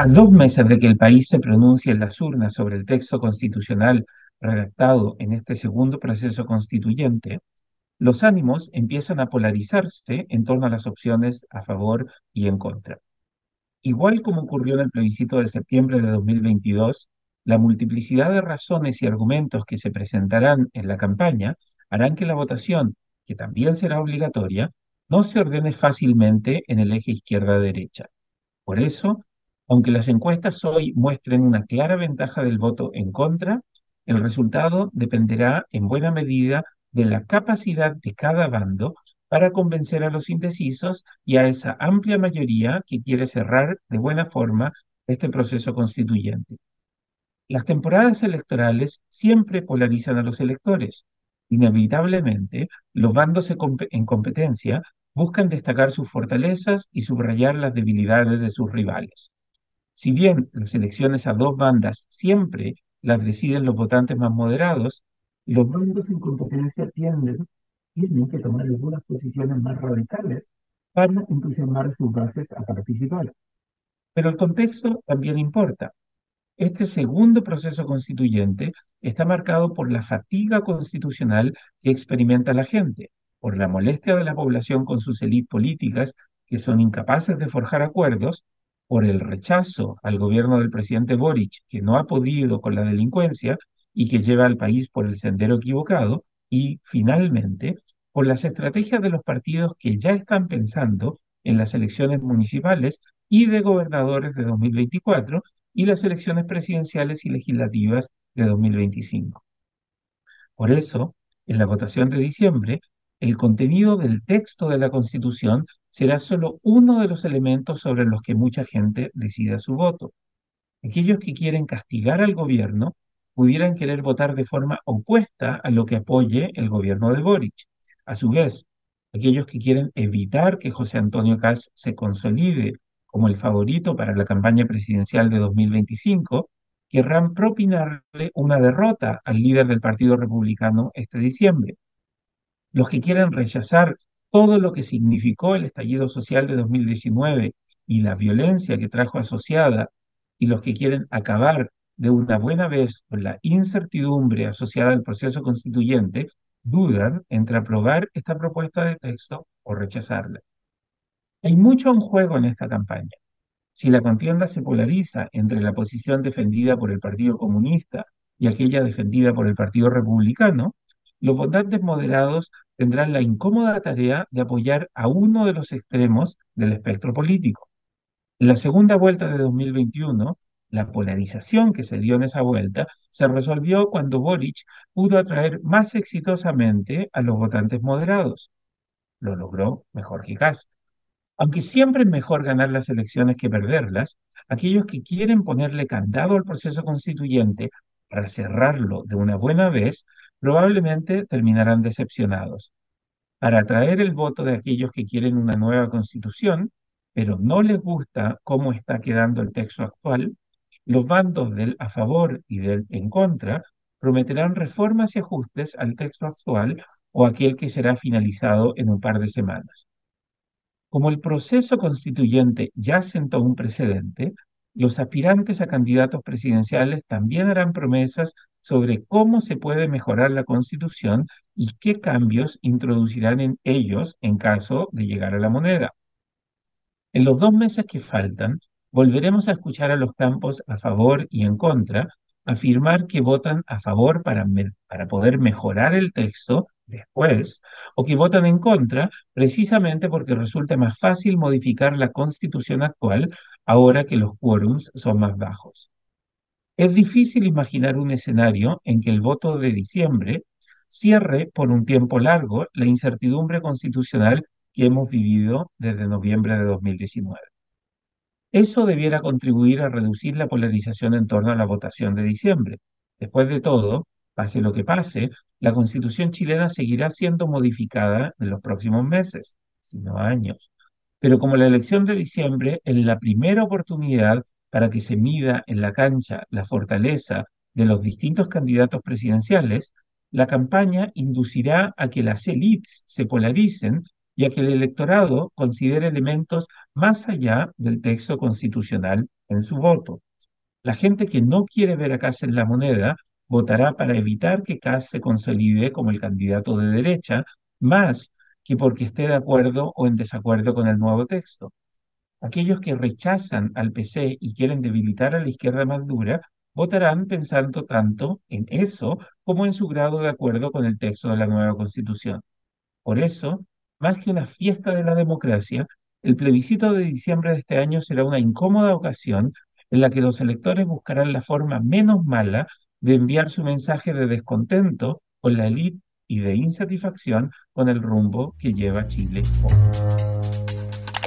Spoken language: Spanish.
A dos meses de que el país se pronuncie en las urnas sobre el texto constitucional redactado en este segundo proceso constituyente, los ánimos empiezan a polarizarse en torno a las opciones a favor y en contra. Igual como ocurrió en el plebiscito de septiembre de 2022, la multiplicidad de razones y argumentos que se presentarán en la campaña harán que la votación, que también será obligatoria, no se ordene fácilmente en el eje izquierda-derecha. Por eso, aunque las encuestas hoy muestren una clara ventaja del voto en contra, el resultado dependerá en buena medida de la capacidad de cada bando para convencer a los indecisos y a esa amplia mayoría que quiere cerrar de buena forma este proceso constituyente. Las temporadas electorales siempre polarizan a los electores. Inevitablemente, los bandos en competencia buscan destacar sus fortalezas y subrayar las debilidades de sus rivales. Si bien las elecciones a dos bandas siempre las deciden los votantes más moderados, los bandos en competencia tienden, tienen que tomar algunas posiciones más radicales para entusiasmar sus bases a participar. Pero el contexto también importa. Este segundo proceso constituyente está marcado por la fatiga constitucional que experimenta la gente, por la molestia de la población con sus élites políticas que son incapaces de forjar acuerdos por el rechazo al gobierno del presidente Boric, que no ha podido con la delincuencia y que lleva al país por el sendero equivocado, y finalmente por las estrategias de los partidos que ya están pensando en las elecciones municipales y de gobernadores de 2024 y las elecciones presidenciales y legislativas de 2025. Por eso, en la votación de diciembre, el contenido del texto de la Constitución será solo uno de los elementos sobre los que mucha gente decida su voto. Aquellos que quieren castigar al gobierno pudieran querer votar de forma opuesta a lo que apoye el gobierno de Boric. A su vez, aquellos que quieren evitar que José Antonio Caz se consolide como el favorito para la campaña presidencial de 2025, querrán propinarle una derrota al líder del Partido Republicano este diciembre. Los que quieren rechazar todo lo que significó el estallido social de 2019 y la violencia que trajo asociada, y los que quieren acabar de una buena vez con la incertidumbre asociada al proceso constituyente, dudan entre aprobar esta propuesta de texto o rechazarla. Hay mucho en juego en esta campaña. Si la contienda se polariza entre la posición defendida por el Partido Comunista y aquella defendida por el Partido Republicano, los votantes moderados tendrán la incómoda tarea de apoyar a uno de los extremos del espectro político. En la segunda vuelta de 2021, la polarización que se dio en esa vuelta se resolvió cuando Boric pudo atraer más exitosamente a los votantes moderados. Lo logró mejor que Cast. Aunque siempre es mejor ganar las elecciones que perderlas, aquellos que quieren ponerle candado al proceso constituyente para cerrarlo de una buena vez probablemente terminarán decepcionados. Para atraer el voto de aquellos que quieren una nueva constitución, pero no les gusta cómo está quedando el texto actual, los bandos del a favor y del en contra prometerán reformas y ajustes al texto actual o aquel que será finalizado en un par de semanas. Como el proceso constituyente ya sentó un precedente, los aspirantes a candidatos presidenciales también harán promesas sobre cómo se puede mejorar la Constitución y qué cambios introducirán en ellos en caso de llegar a la moneda. En los dos meses que faltan, volveremos a escuchar a los campos a favor y en contra afirmar que votan a favor para, para poder mejorar el texto después, o que votan en contra precisamente porque resulta más fácil modificar la constitución actual ahora que los quórums son más bajos. Es difícil imaginar un escenario en que el voto de diciembre cierre por un tiempo largo la incertidumbre constitucional que hemos vivido desde noviembre de 2019. Eso debiera contribuir a reducir la polarización en torno a la votación de diciembre. Después de todo, pase lo que pase, la constitución chilena seguirá siendo modificada en los próximos meses, sino años. Pero como la elección de diciembre es la primera oportunidad para que se mida en la cancha la fortaleza de los distintos candidatos presidenciales, la campaña inducirá a que las élites se polaricen y a que el electorado considere elementos más allá del texto constitucional en su voto. La gente que no quiere ver a Kass en la moneda votará para evitar que Kass se consolide como el candidato de derecha, más que porque esté de acuerdo o en desacuerdo con el nuevo texto. Aquellos que rechazan al PC y quieren debilitar a la izquierda más dura votarán pensando tanto en eso como en su grado de acuerdo con el texto de la nueva Constitución. Por eso, más que una fiesta de la democracia, el plebiscito de diciembre de este año será una incómoda ocasión en la que los electores buscarán la forma menos mala de enviar su mensaje de descontento con la élite y de insatisfacción con el rumbo que lleva Chile hoy.